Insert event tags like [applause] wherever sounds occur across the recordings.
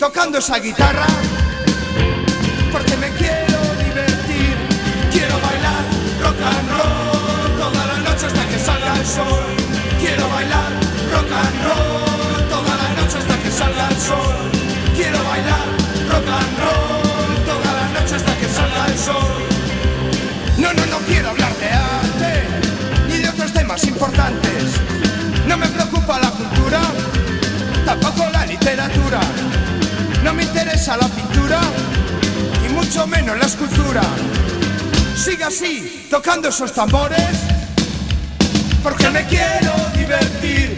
tocando esa guitarra, porque me quiero divertir. Quiero bailar rock and roll toda la noche hasta que salga el sol. Quiero bailar rock and roll toda la noche hasta que salga el sol. Quiero bailar rock and roll toda la noche hasta que salga el sol. No, no, no quiero hablar de arte ni de otros temas importantes. No me preocupa la cultura, tampoco literatura. No me interesa la pintura y mucho menos la escultura. Siga así, tocando esos tambores, porque me quiero divertir.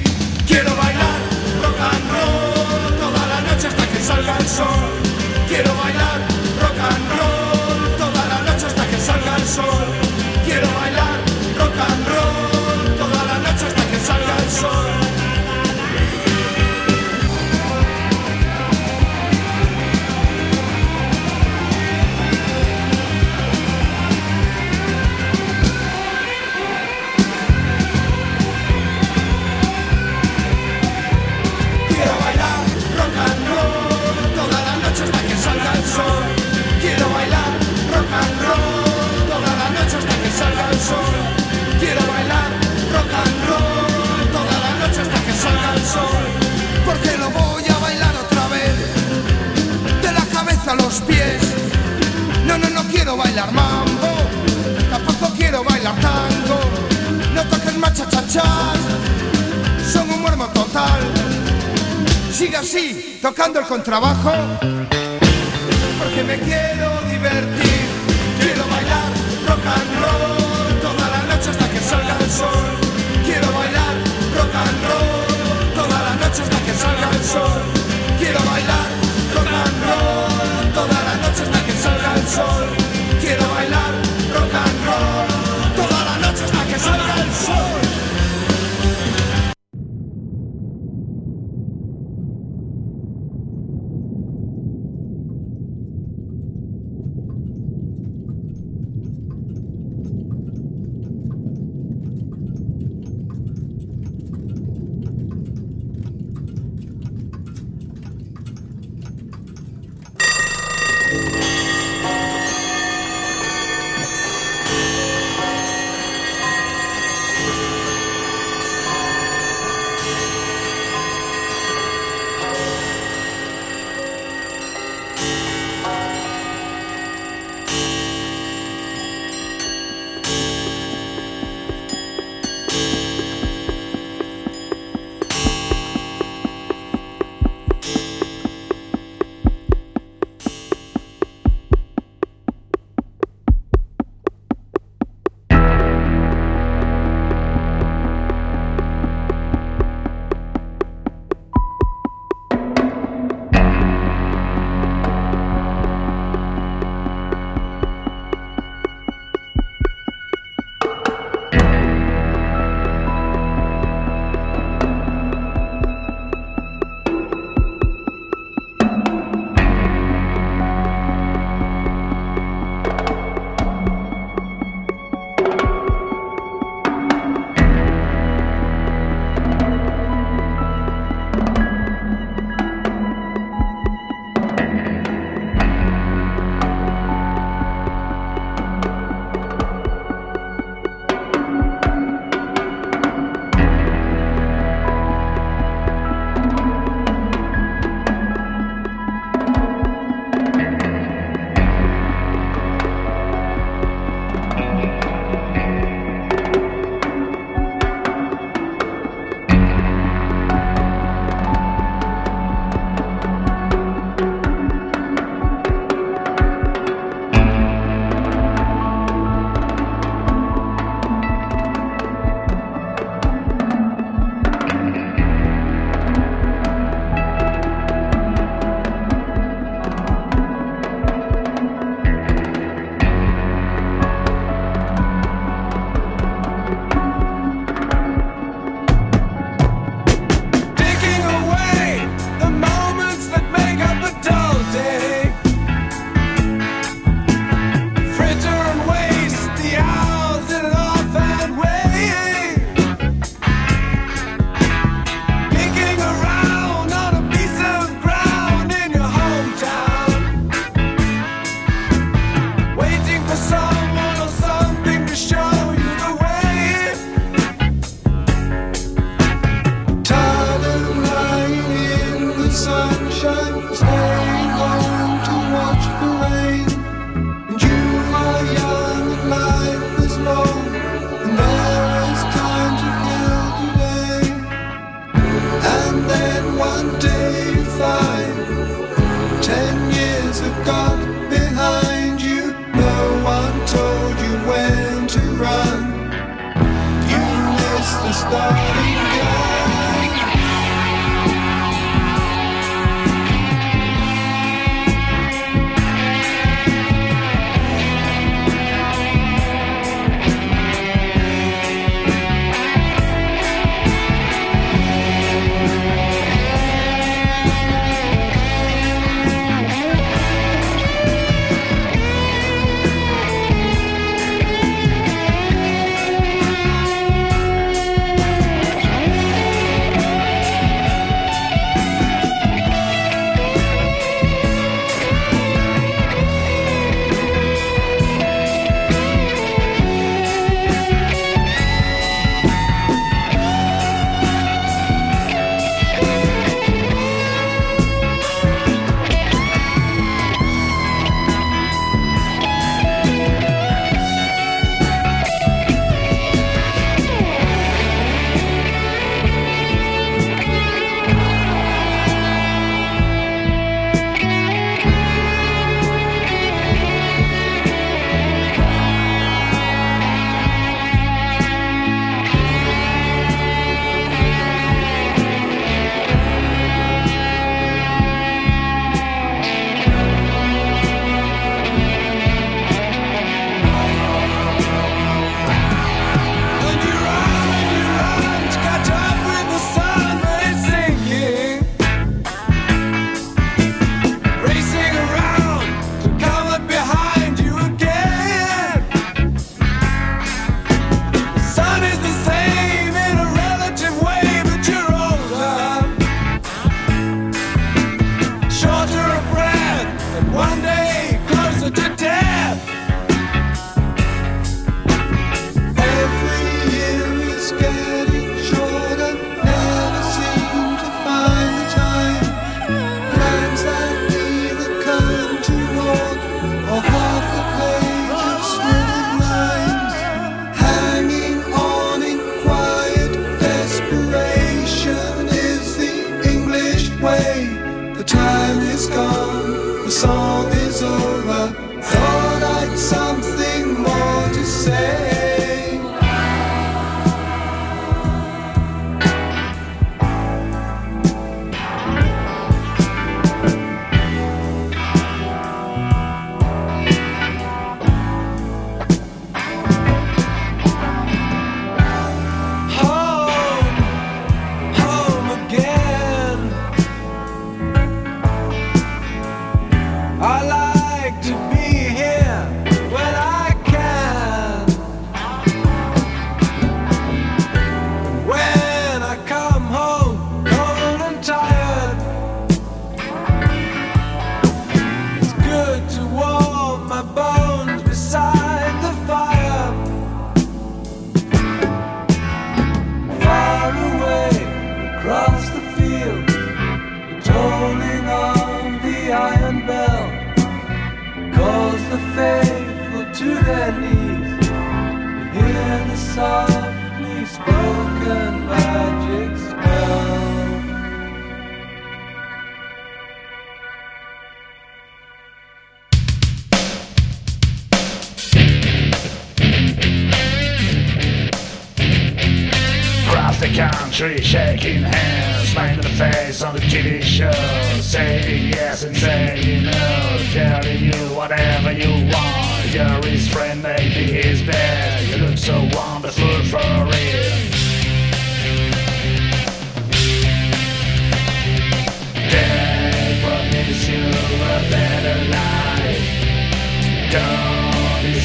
soul.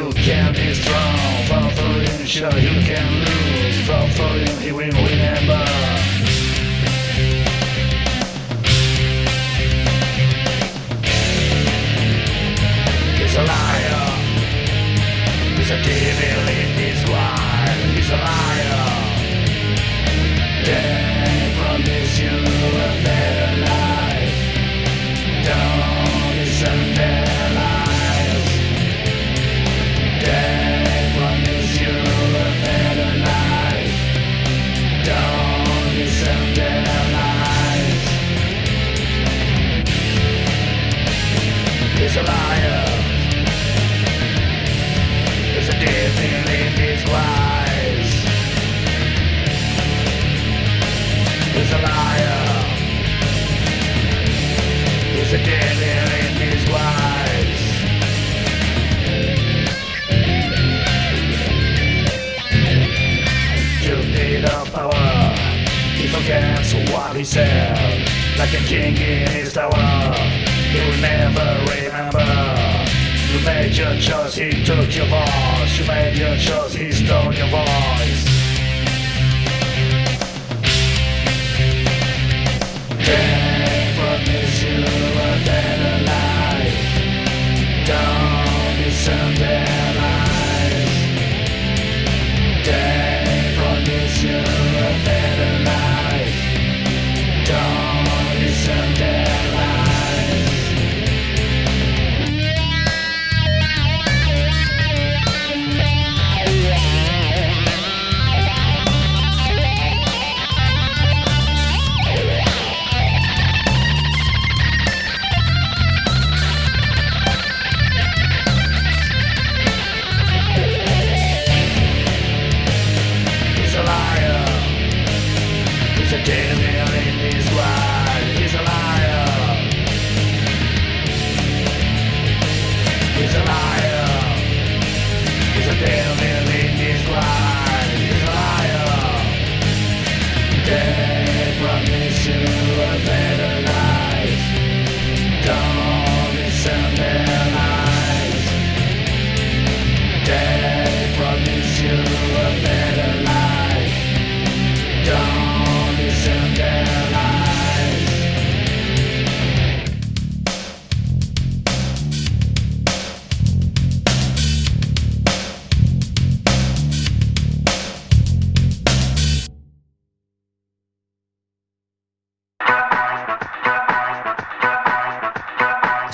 you can be strong. Fall for him, sure you can lose. Fall for him, he will remember. He's a liar. He's a devil in his wild. He's a liar. They promise you a better. is a liar. There's a death in a liar. There's a in power, he forgets what he said, like a king in his tower. Will never remember. You made your choice, he took your voice. You made your choice, he stole your voice.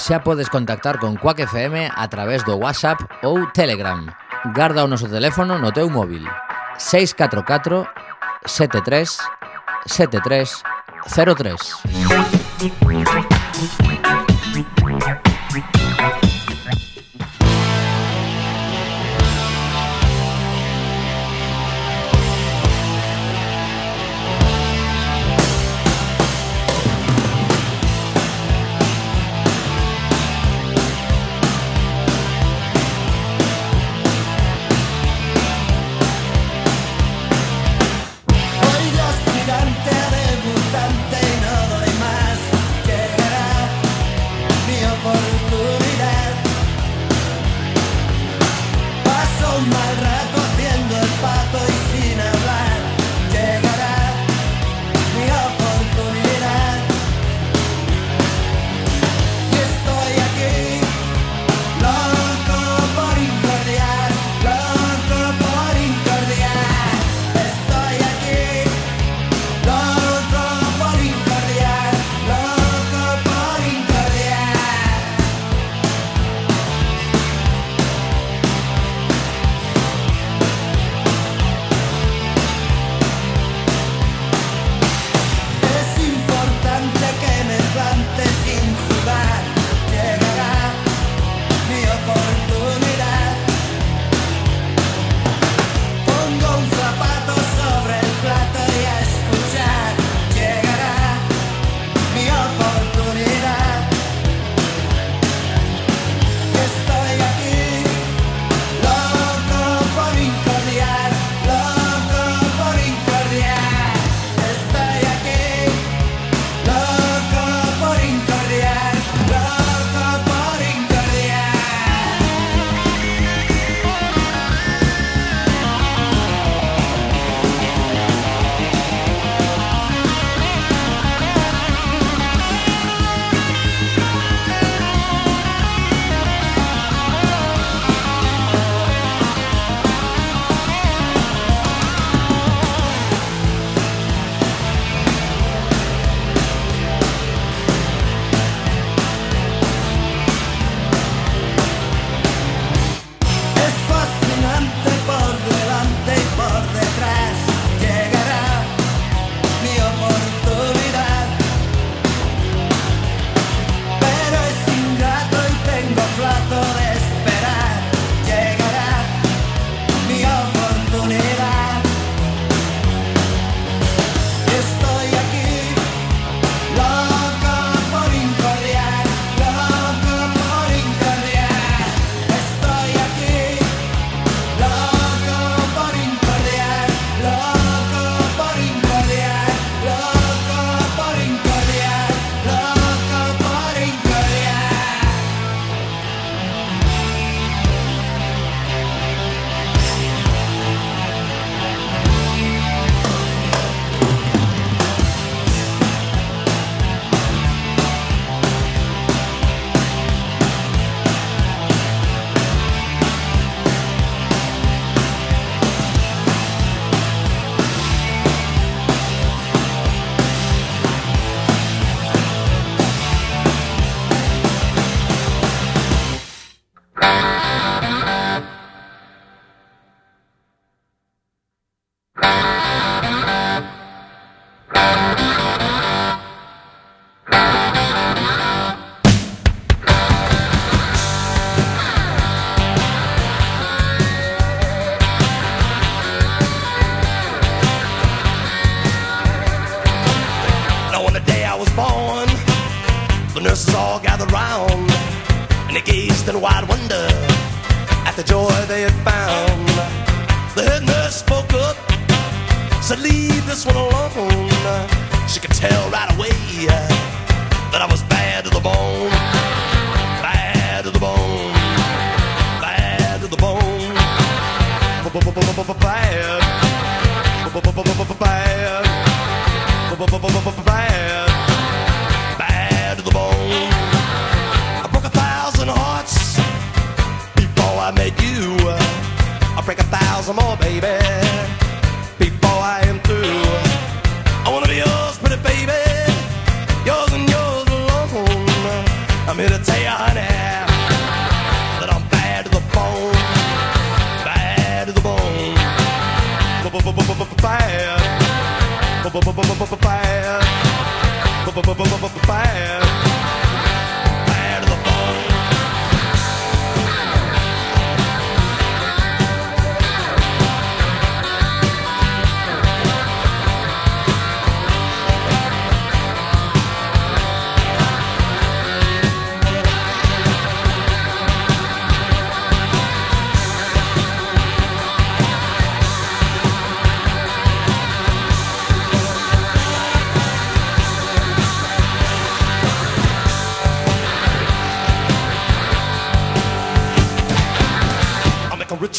xa podes contactar con Quack FM a través do WhatsApp ou Telegram. Garda o noso teléfono no teu móvil. 644 73 73 03.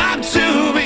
time to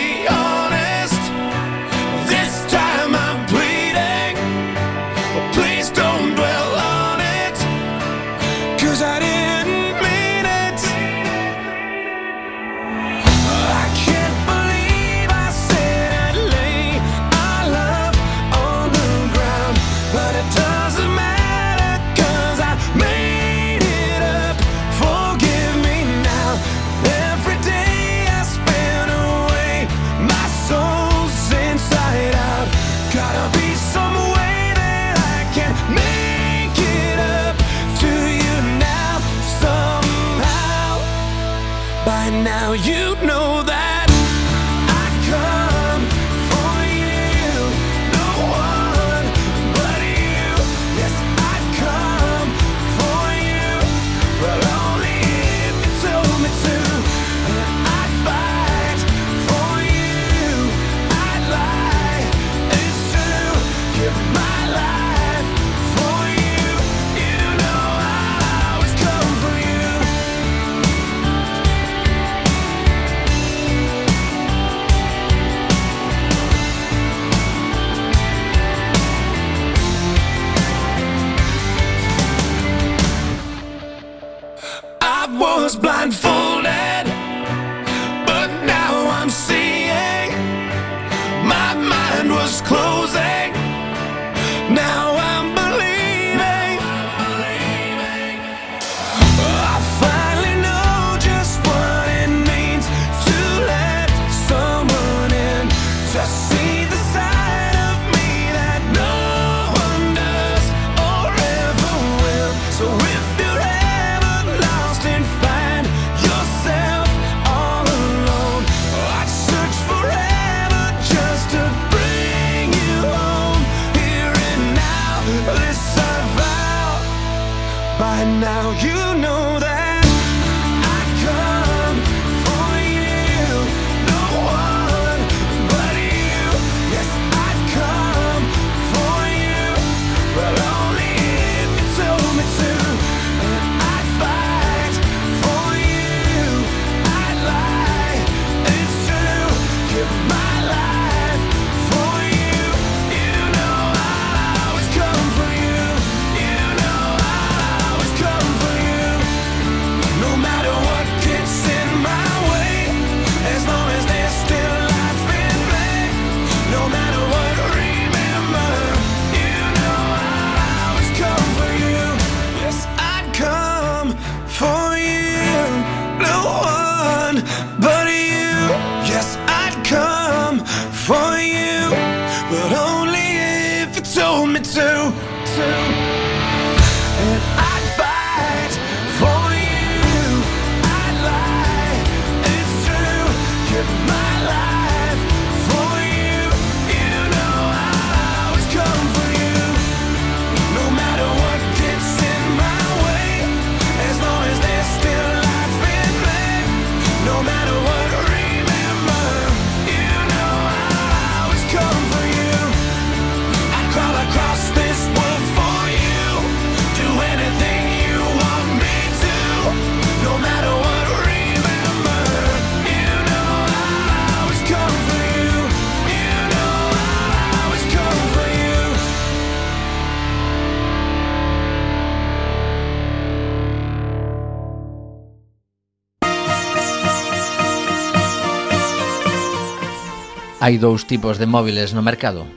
Hai dous tipos de móviles no mercado.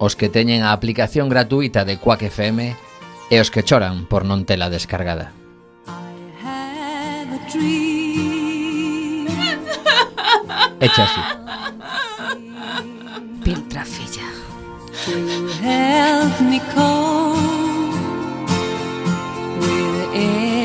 Os que teñen a aplicación gratuita de Quack FM e os que choran por non tela descargada. [laughs] Echa así. Piltra filla. To help me cope with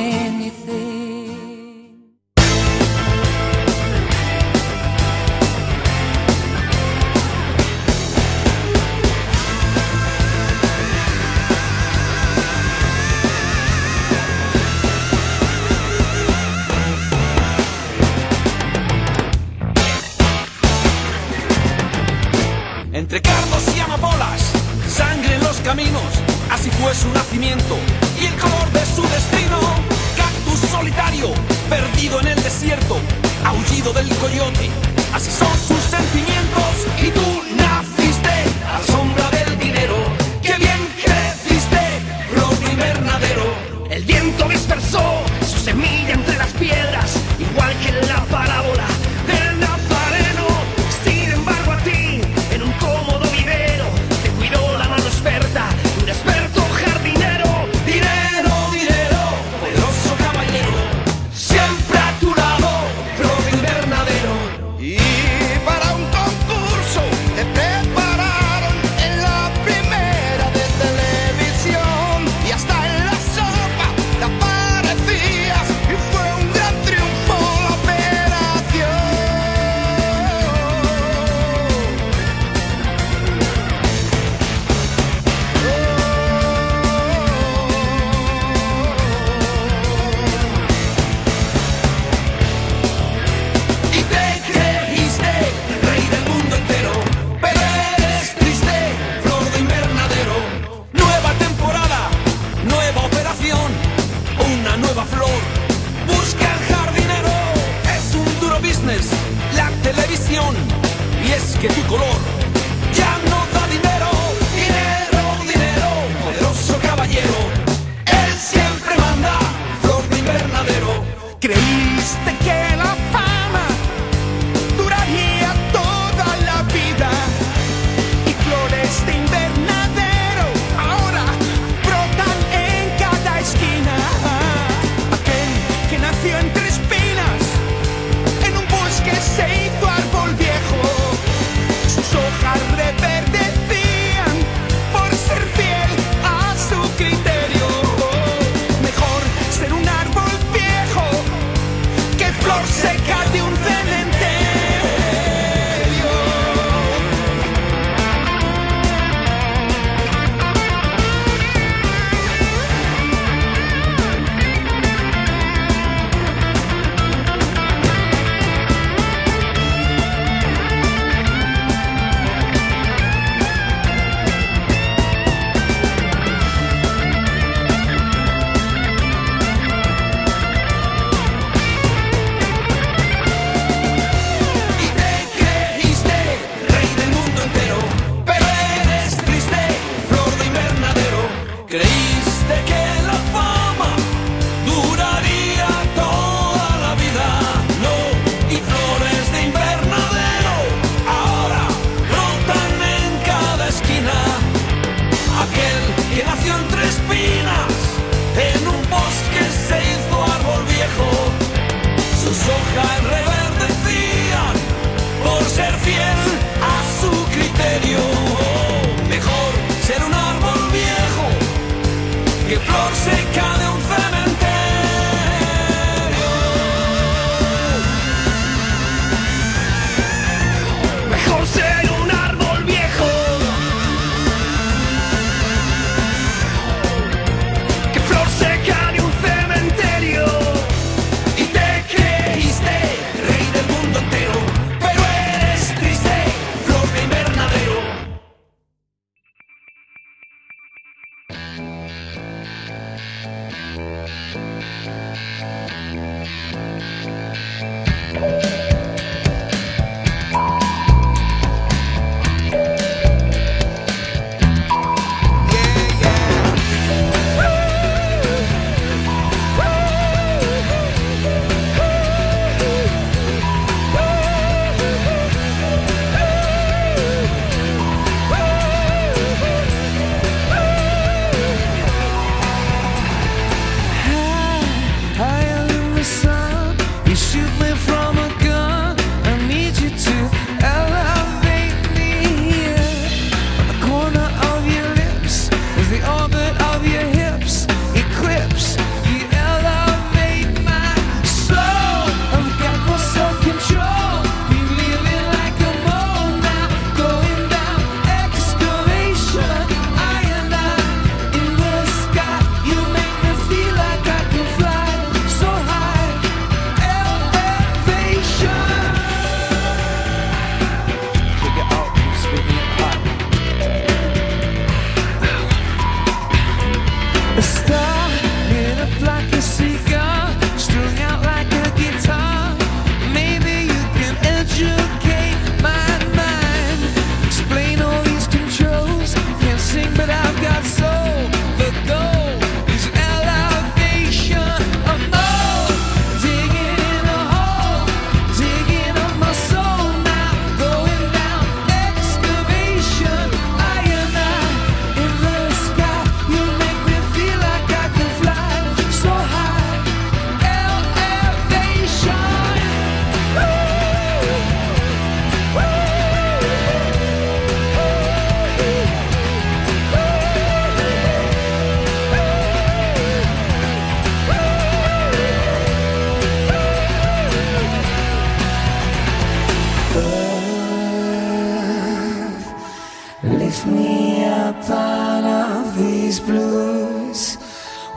y el color de su destino. Cactus solitario, perdido en el desierto, aullido del coyote. Así son sus sentimientos y tú.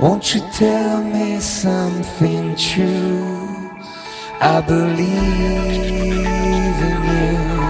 Won't you tell me something true? I believe in you.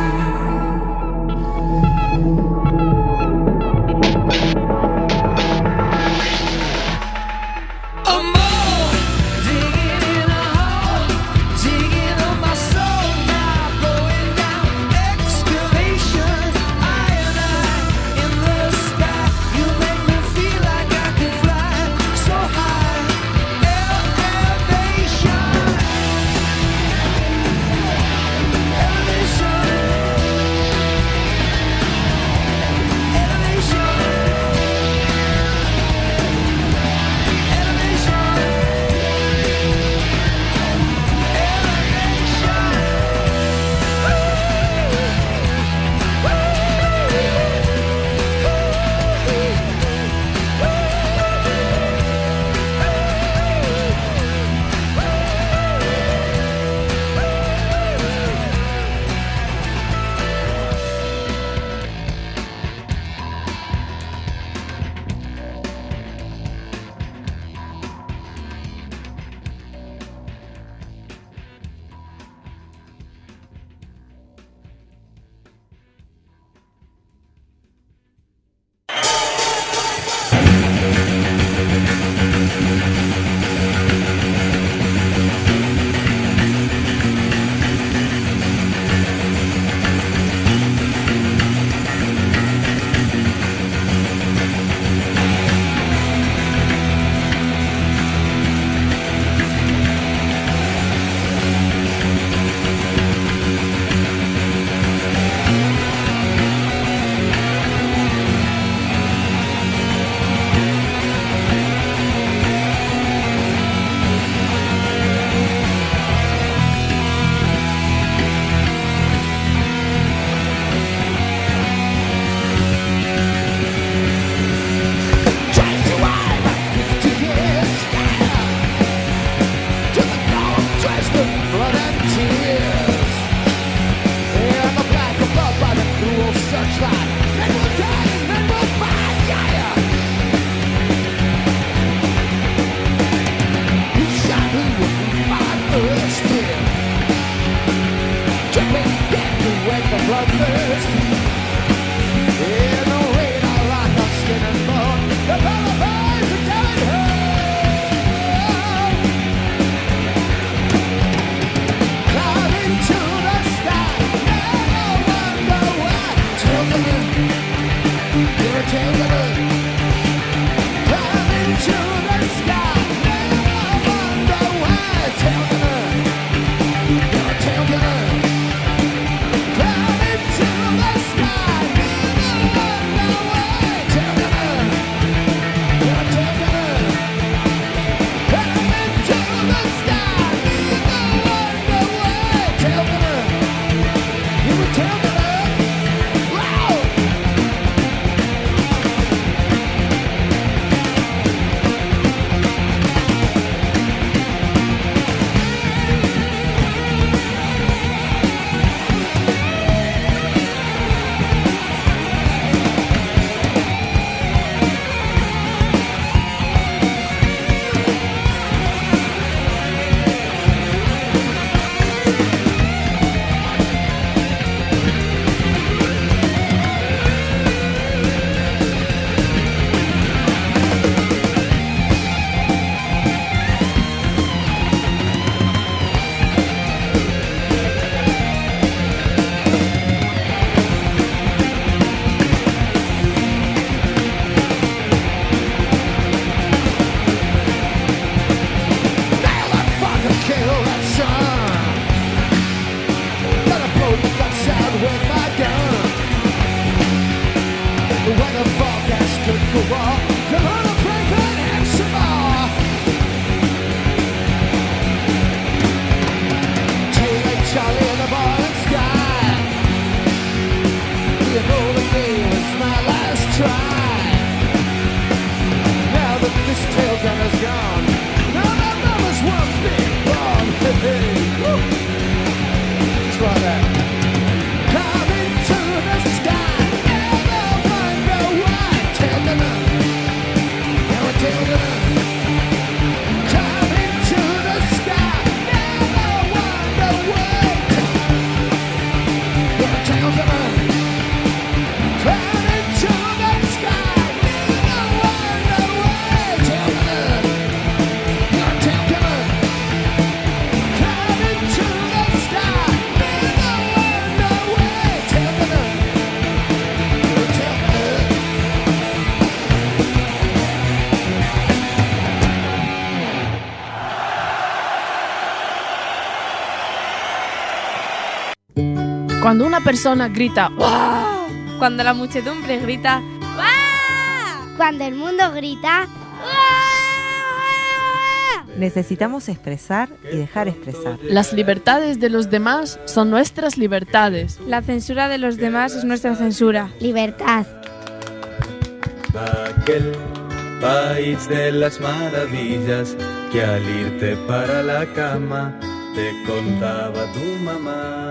Cuando una persona grita ¡Wow! Cuando la muchedumbre grita Cuando el mundo grita, Necesitamos expresar y dejar expresar. Las libertades de los demás son nuestras libertades. la censura de los demás es nuestra censura. Libertad. Aquel país de las maravillas que al irte para la cama te contaba tu mamá.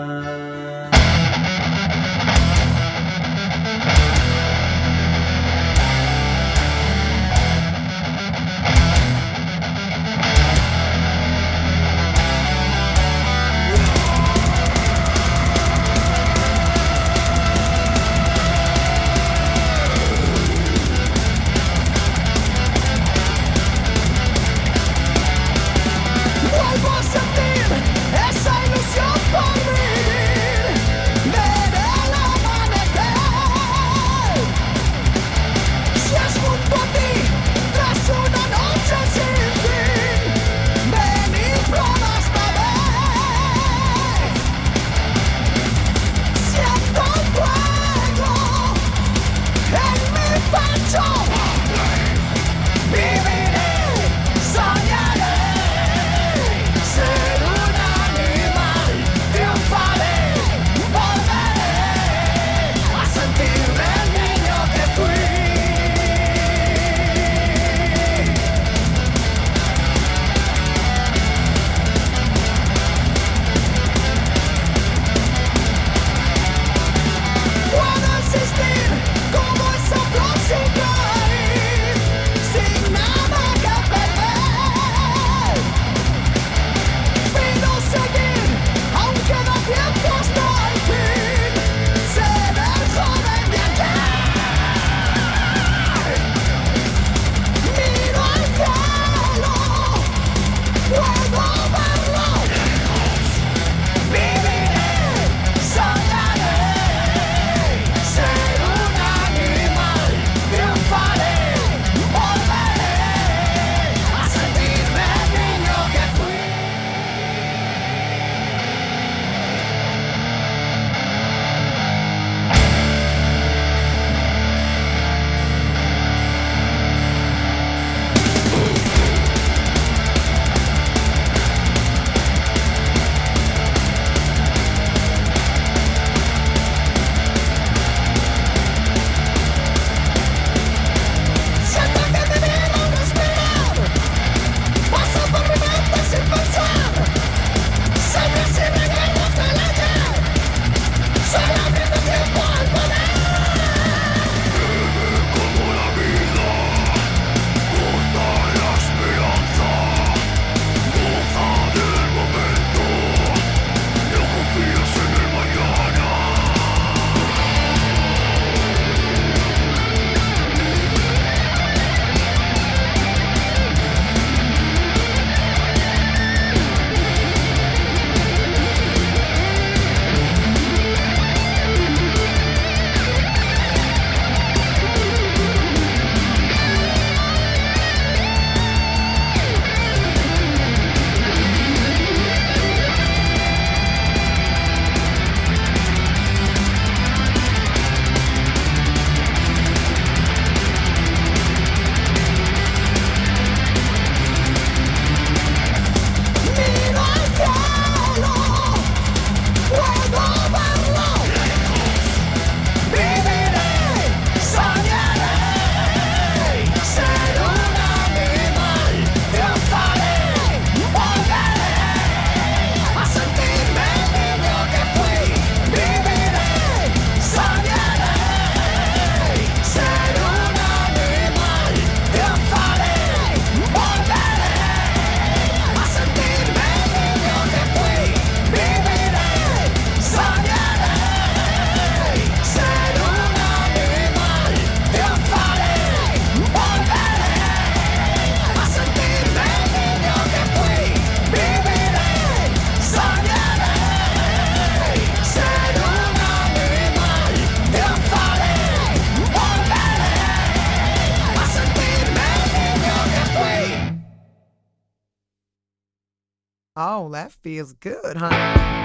Oh, that feels good, huh?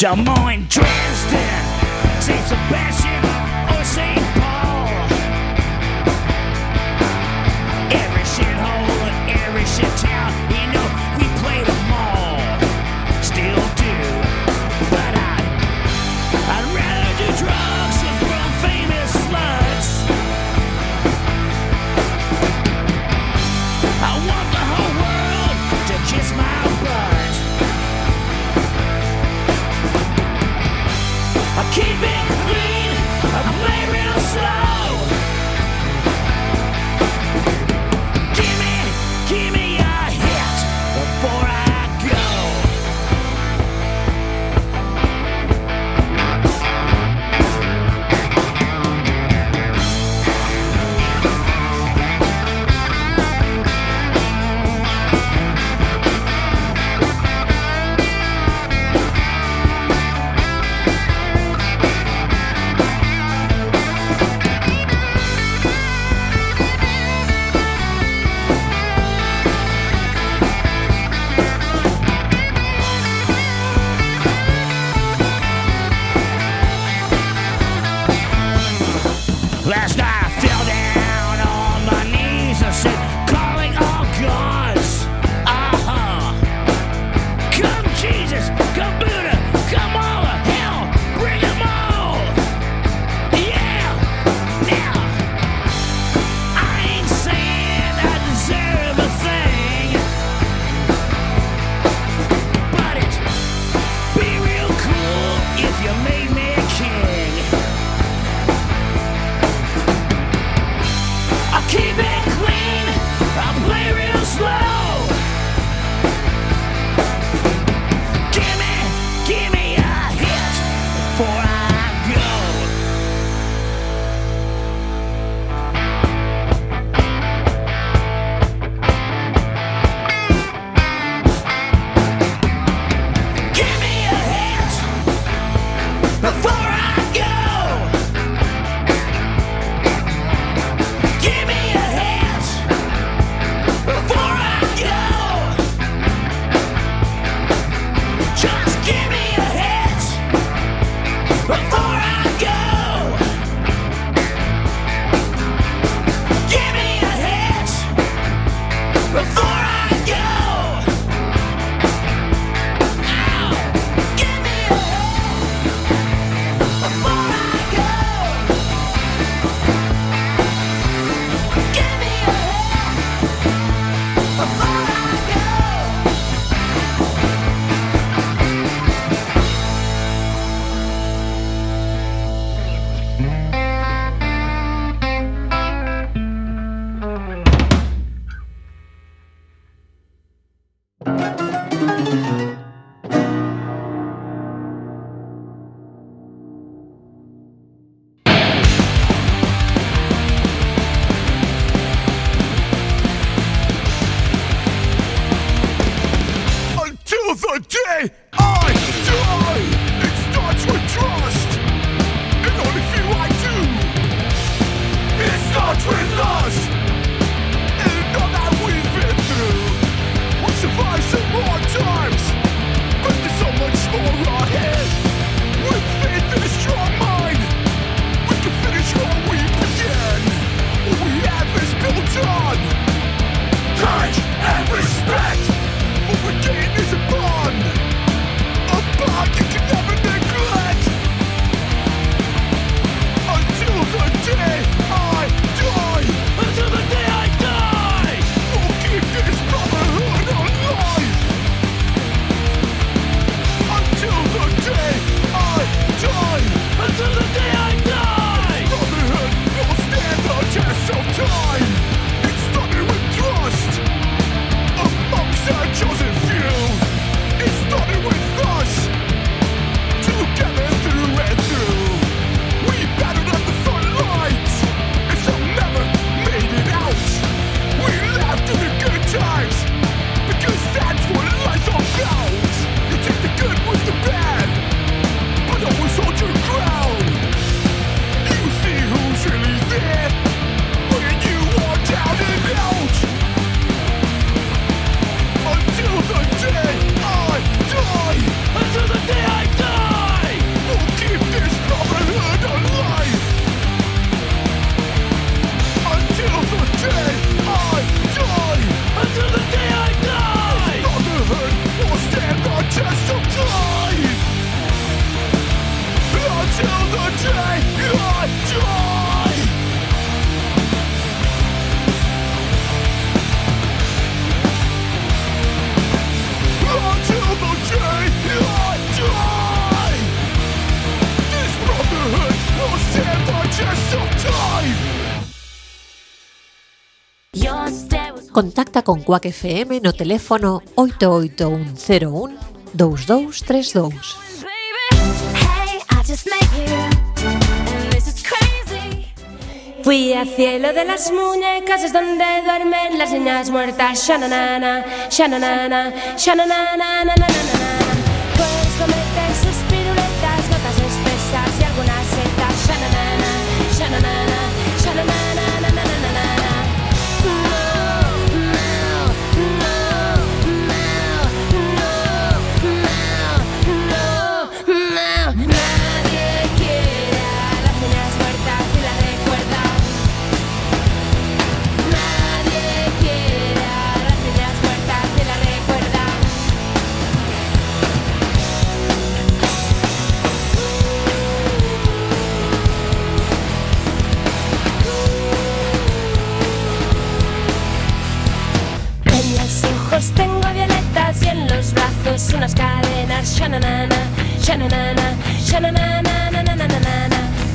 Des Moines, Dresden, St. Sebastian. Contacta con Quack FM no teléfono 88101 2232. Fui al cielo de las muñecas, es donde duermen las niñas muertas. Shananana, shananana, shananana, nananana.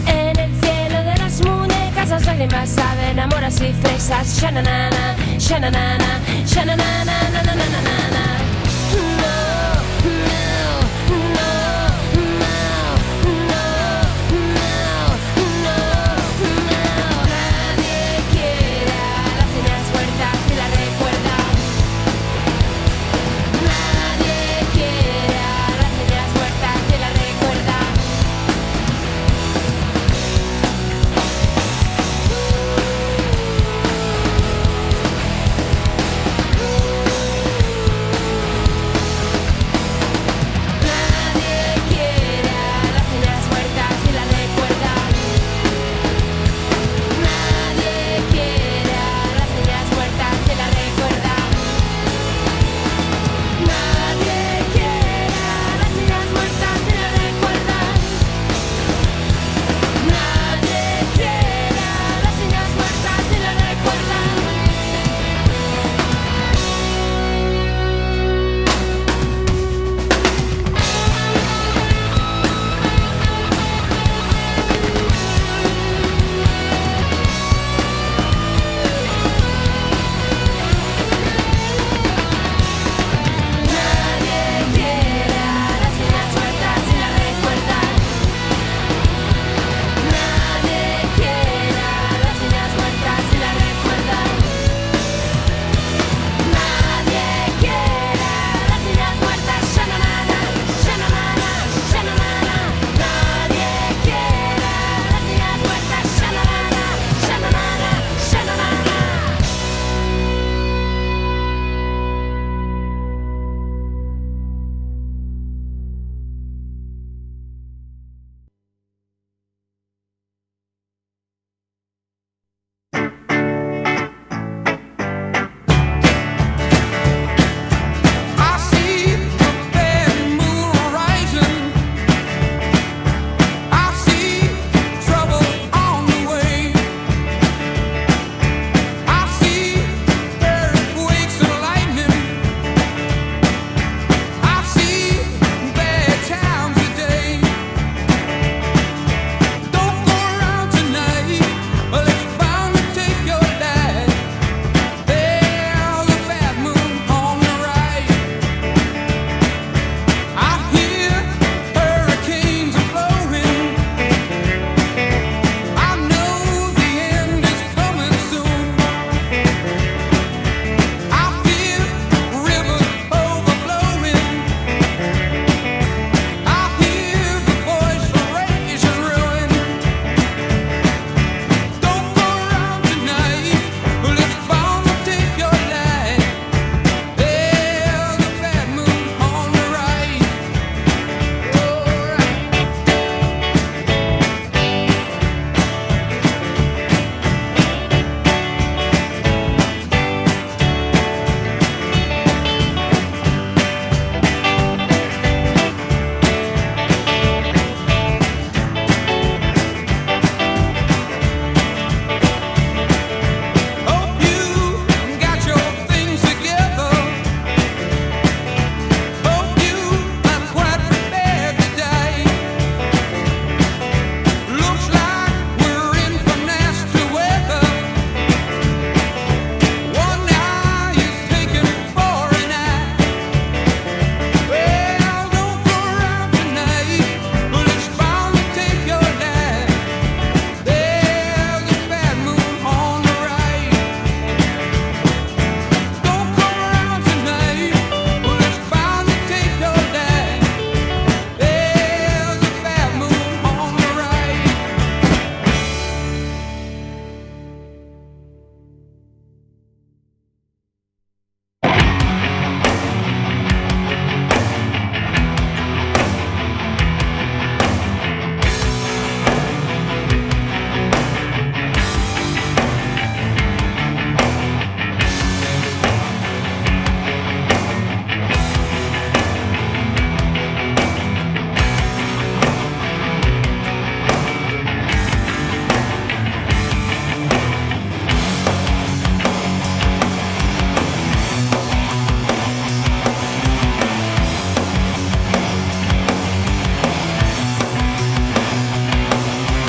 En el cielo de las muñecas las lágrimas saben amoras y fresas. Shananana, shananana, shananana, na,